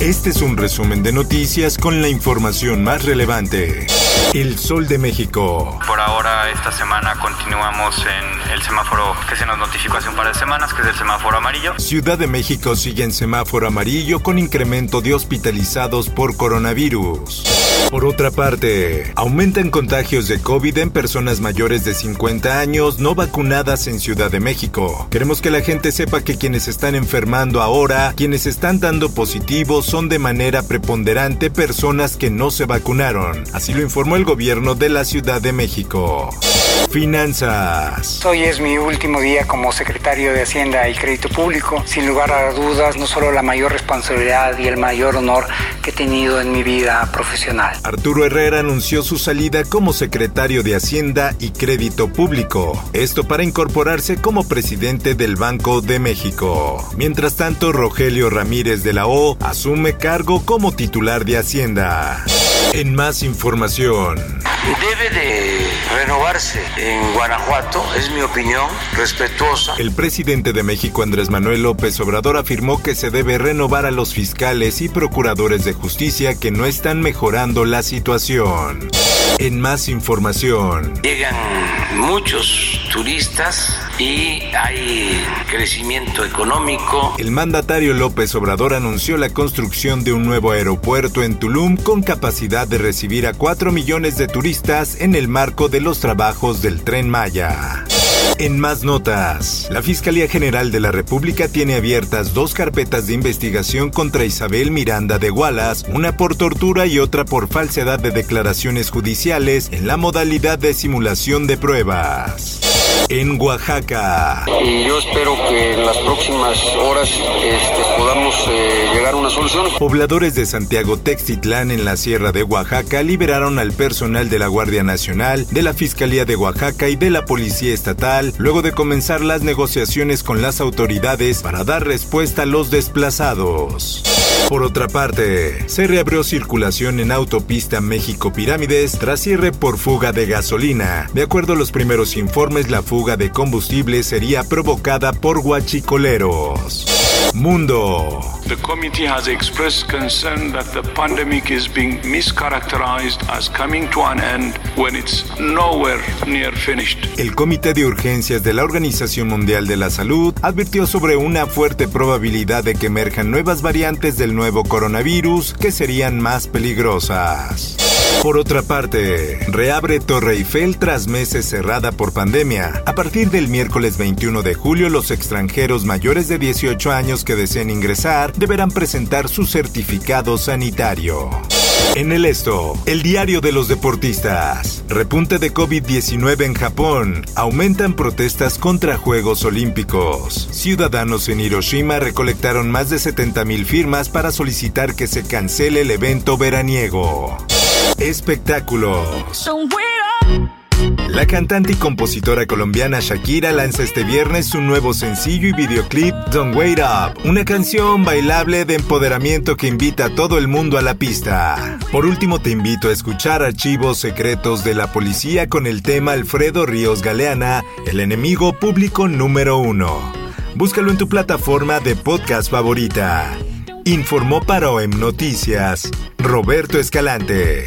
Este es un resumen de noticias con la información más relevante. El Sol de México. Por ahora, esta semana continuamos en el semáforo que se nos notificó hace un par de semanas, que es el semáforo amarillo. Ciudad de México sigue en semáforo amarillo con incremento de hospitalizados por coronavirus. Por otra parte, aumentan contagios de COVID en personas mayores de 50 años no vacunadas en Ciudad de México. Queremos que la gente sepa que quienes están enfermando ahora, quienes están dando positivos, son de manera preponderante personas que no se vacunaron. Así lo informó el gobierno de la Ciudad de México. Finanzas. Hoy es mi último día como secretario de Hacienda y Crédito Público. Sin lugar a dudas, no solo la mayor responsabilidad y el mayor honor que he tenido en mi vida profesional. Arturo Herrera anunció su salida como secretario de Hacienda y Crédito Público. Esto para incorporarse como presidente del Banco de México. Mientras tanto, Rogelio Ramírez de la O asume cargo como titular de Hacienda. En más información. Debe de renovarse en Guanajuato, es mi opinión respetuosa. El presidente de México, Andrés Manuel López Obrador, afirmó que se debe renovar a los fiscales y procuradores de justicia que no están mejorando la situación. En más información. Llegan muchos turistas y hay crecimiento económico. El mandatario López Obrador anunció la construcción de un nuevo aeropuerto en Tulum con capacidad de recibir a 4 millones de turistas en el marco de los trabajos del tren Maya. En más notas, la Fiscalía General de la República tiene abiertas dos carpetas de investigación contra Isabel Miranda de Wallace, una por tortura y otra por falsedad de declaraciones judiciales en la modalidad de simulación de pruebas. En Oaxaca. Y yo espero que en las próximas horas este, podamos eh, llegar a una solución. Pobladores de Santiago Textitlán en la Sierra de Oaxaca liberaron al personal de la Guardia Nacional, de la Fiscalía de Oaxaca y de la Policía Estatal luego de comenzar las negociaciones con las autoridades para dar respuesta a los desplazados. Por otra parte, se reabrió circulación en autopista México Pirámides tras cierre por fuga de gasolina. De acuerdo a los primeros informes, la fuga de combustible sería provocada por guachicoleros. Mundo. The committee has expressed concern that the pandemic is being mischaracterized as coming to an end when it's nowhere near finished. El Comité de Urgencias de la Organización Mundial de la Salud advirtió sobre una fuerte probabilidad de que emerjan nuevas variantes del nuevo coronavirus que serían más peligrosas. Por otra parte, reabre Torre Eiffel tras meses cerrada por pandemia. A partir del miércoles 21 de julio, los extranjeros mayores de 18 años que deseen ingresar deberán presentar su certificado sanitario. En el esto, el diario de los deportistas. Repunte de COVID-19 en Japón. Aumentan protestas contra Juegos Olímpicos. Ciudadanos en Hiroshima recolectaron más de 70.000 firmas para solicitar que se cancele el evento veraniego. Espectáculos. La cantante y compositora colombiana Shakira lanza este viernes su nuevo sencillo y videoclip Don't Wait Up, una canción bailable de empoderamiento que invita a todo el mundo a la pista. Por último te invito a escuchar archivos secretos de la policía con el tema Alfredo Ríos Galeana, el enemigo público número uno. Búscalo en tu plataforma de podcast favorita. Informó para OEM Noticias Roberto Escalante.